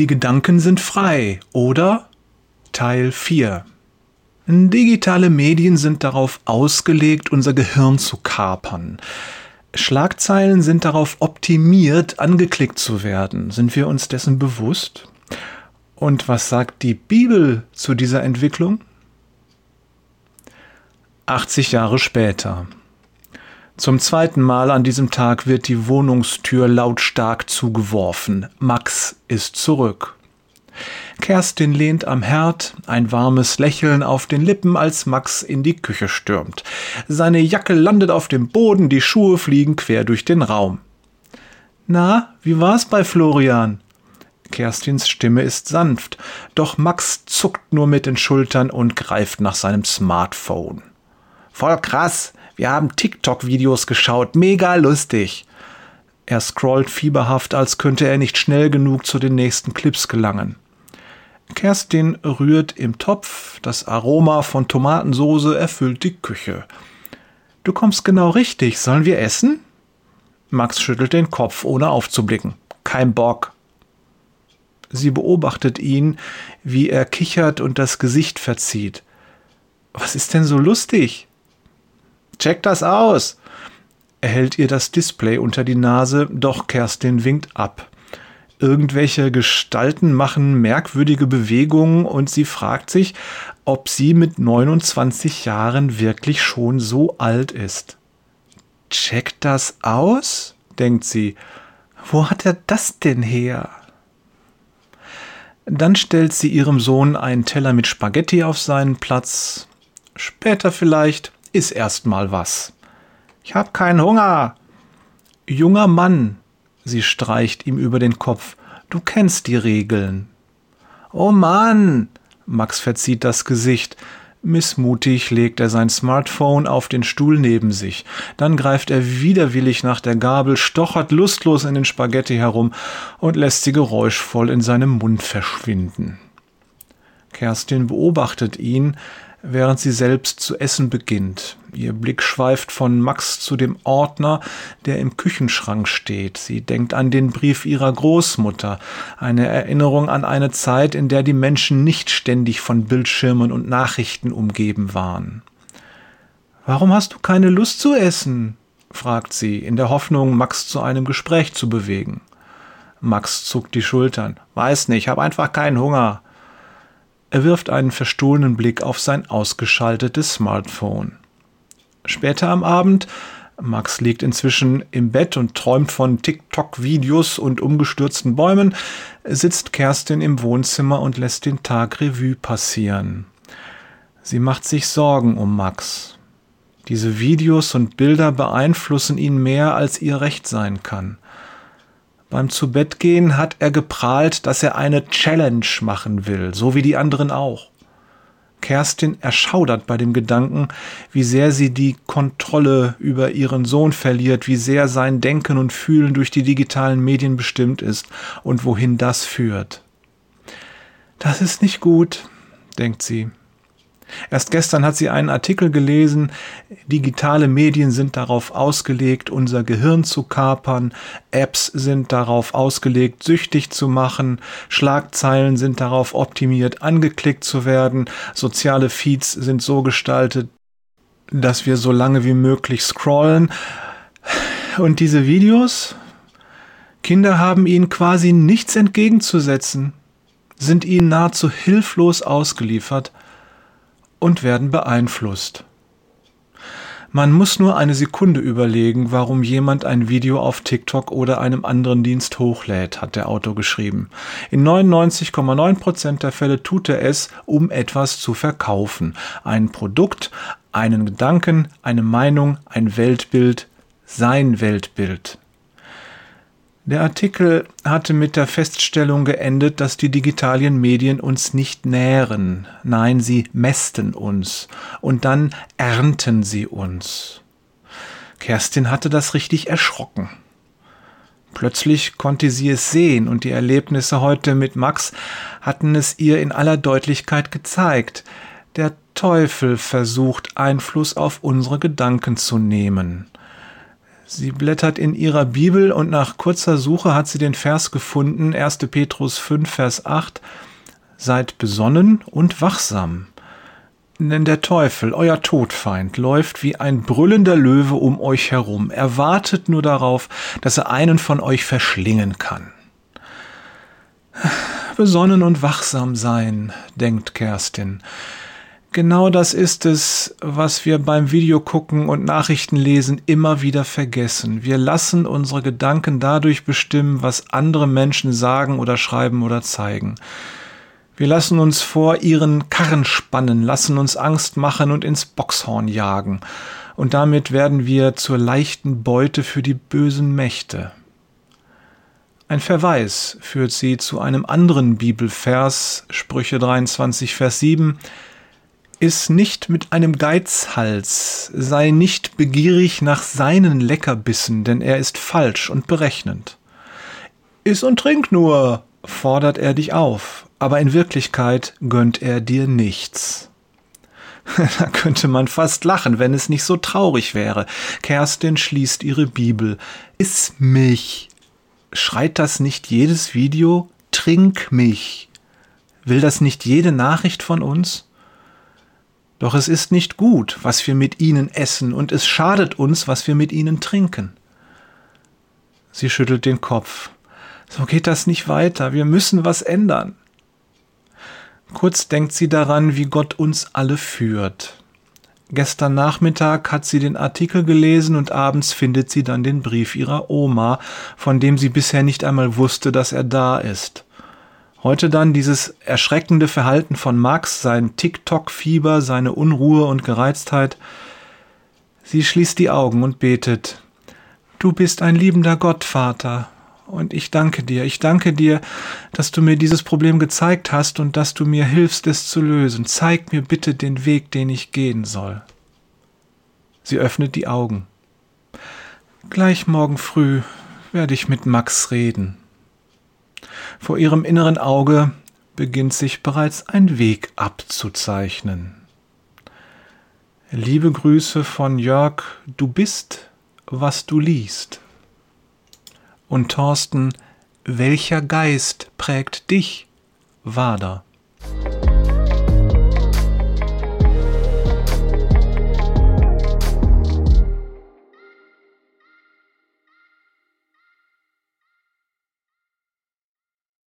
Die Gedanken sind frei, oder? Teil 4 Digitale Medien sind darauf ausgelegt, unser Gehirn zu kapern. Schlagzeilen sind darauf optimiert, angeklickt zu werden. Sind wir uns dessen bewusst? Und was sagt die Bibel zu dieser Entwicklung? 80 Jahre später. Zum zweiten Mal an diesem Tag wird die Wohnungstür lautstark zugeworfen. Max ist zurück. Kerstin lehnt am Herd, ein warmes Lächeln auf den Lippen, als Max in die Küche stürmt. Seine Jacke landet auf dem Boden, die Schuhe fliegen quer durch den Raum. Na, wie war's bei Florian? Kerstins Stimme ist sanft, doch Max zuckt nur mit den Schultern und greift nach seinem Smartphone. Voll krass, wir haben TikTok-Videos geschaut, mega lustig. Er scrollt fieberhaft, als könnte er nicht schnell genug zu den nächsten Clips gelangen. Kerstin rührt im Topf, das Aroma von Tomatensoße erfüllt die Küche. Du kommst genau richtig, sollen wir essen? Max schüttelt den Kopf, ohne aufzublicken. Kein Bock. Sie beobachtet ihn, wie er kichert und das Gesicht verzieht. Was ist denn so lustig? Check das aus! Er hält ihr das Display unter die Nase, doch Kerstin winkt ab. Irgendwelche Gestalten machen merkwürdige Bewegungen und sie fragt sich, ob sie mit 29 Jahren wirklich schon so alt ist. Check das aus? denkt sie. Wo hat er das denn her? Dann stellt sie ihrem Sohn einen Teller mit Spaghetti auf seinen Platz. Später vielleicht ist erst mal was. Ich hab keinen Hunger. Junger Mann, Sie streicht ihm über den Kopf. Du kennst die Regeln. Oh Mann! Max verzieht das Gesicht. Missmutig legt er sein Smartphone auf den Stuhl neben sich. Dann greift er widerwillig nach der Gabel, stochert lustlos in den Spaghetti herum und lässt sie geräuschvoll in seinem Mund verschwinden. Kerstin beobachtet ihn, während sie selbst zu essen beginnt. Ihr Blick schweift von Max zu dem Ordner, der im Küchenschrank steht. Sie denkt an den Brief ihrer Großmutter, eine Erinnerung an eine Zeit, in der die Menschen nicht ständig von Bildschirmen und Nachrichten umgeben waren. Warum hast du keine Lust zu essen? fragt sie, in der Hoffnung, Max zu einem Gespräch zu bewegen. Max zuckt die Schultern. Weiß nicht, hab einfach keinen Hunger. Er wirft einen verstohlenen Blick auf sein ausgeschaltetes Smartphone. Später am Abend, Max liegt inzwischen im Bett und träumt von TikTok-Videos und umgestürzten Bäumen, sitzt Kerstin im Wohnzimmer und lässt den Tag Revue passieren. Sie macht sich Sorgen um Max. Diese Videos und Bilder beeinflussen ihn mehr, als ihr recht sein kann. Beim Zubettgehen hat er geprahlt, dass er eine Challenge machen will, so wie die anderen auch. Kerstin erschaudert bei dem Gedanken, wie sehr sie die Kontrolle über ihren Sohn verliert, wie sehr sein Denken und Fühlen durch die digitalen Medien bestimmt ist und wohin das führt. Das ist nicht gut, denkt sie. Erst gestern hat sie einen Artikel gelesen, digitale Medien sind darauf ausgelegt, unser Gehirn zu kapern, Apps sind darauf ausgelegt, süchtig zu machen, Schlagzeilen sind darauf optimiert, angeklickt zu werden, soziale Feeds sind so gestaltet, dass wir so lange wie möglich scrollen. Und diese Videos? Kinder haben ihnen quasi nichts entgegenzusetzen, sind ihnen nahezu hilflos ausgeliefert, und werden beeinflusst. Man muss nur eine Sekunde überlegen, warum jemand ein Video auf TikTok oder einem anderen Dienst hochlädt, hat der Autor geschrieben. In 99,9% der Fälle tut er es, um etwas zu verkaufen. Ein Produkt, einen Gedanken, eine Meinung, ein Weltbild, sein Weltbild. Der Artikel hatte mit der Feststellung geendet, dass die digitalen Medien uns nicht nähren, nein, sie mästen uns und dann ernten sie uns. Kerstin hatte das richtig erschrocken. Plötzlich konnte sie es sehen und die Erlebnisse heute mit Max hatten es ihr in aller Deutlichkeit gezeigt. Der Teufel versucht Einfluss auf unsere Gedanken zu nehmen. Sie blättert in ihrer Bibel und nach kurzer Suche hat sie den Vers gefunden, 1. Petrus 5, Vers 8. Seid besonnen und wachsam. Denn der Teufel, euer Todfeind, läuft wie ein brüllender Löwe um euch herum. Er wartet nur darauf, dass er einen von euch verschlingen kann. Besonnen und wachsam sein, denkt Kerstin. Genau das ist es, was wir beim Videogucken und Nachrichtenlesen immer wieder vergessen. Wir lassen unsere Gedanken dadurch bestimmen, was andere Menschen sagen oder schreiben oder zeigen. Wir lassen uns vor ihren Karren spannen, lassen uns Angst machen und ins Boxhorn jagen. Und damit werden wir zur leichten Beute für die bösen Mächte. Ein Verweis führt sie zu einem anderen Bibelvers, Sprüche 23, Vers 7, Iss nicht mit einem Geizhals, sei nicht begierig nach seinen Leckerbissen, denn er ist falsch und berechnend. Iss und trink nur, fordert er dich auf, aber in Wirklichkeit gönnt er dir nichts. da könnte man fast lachen, wenn es nicht so traurig wäre. Kerstin schließt ihre Bibel. Iss mich. Schreit das nicht jedes Video? Trink mich. Will das nicht jede Nachricht von uns? Doch es ist nicht gut, was wir mit ihnen essen, und es schadet uns, was wir mit ihnen trinken. Sie schüttelt den Kopf. So geht das nicht weiter, wir müssen was ändern. Kurz denkt sie daran, wie Gott uns alle führt. Gestern Nachmittag hat sie den Artikel gelesen und abends findet sie dann den Brief ihrer Oma, von dem sie bisher nicht einmal wusste, dass er da ist. Heute dann dieses erschreckende Verhalten von Max, sein TikTok-Fieber, seine Unruhe und Gereiztheit. Sie schließt die Augen und betet. Du bist ein liebender Gott, Vater, und ich danke dir. Ich danke dir, dass du mir dieses Problem gezeigt hast und dass du mir hilfst, es zu lösen. Zeig mir bitte den Weg, den ich gehen soll. Sie öffnet die Augen. Gleich morgen früh werde ich mit Max reden. Vor ihrem inneren Auge beginnt sich bereits ein Weg abzuzeichnen. Liebe Grüße von Jörg, du bist, was du liest. Und Thorsten, welcher Geist prägt dich, Wader?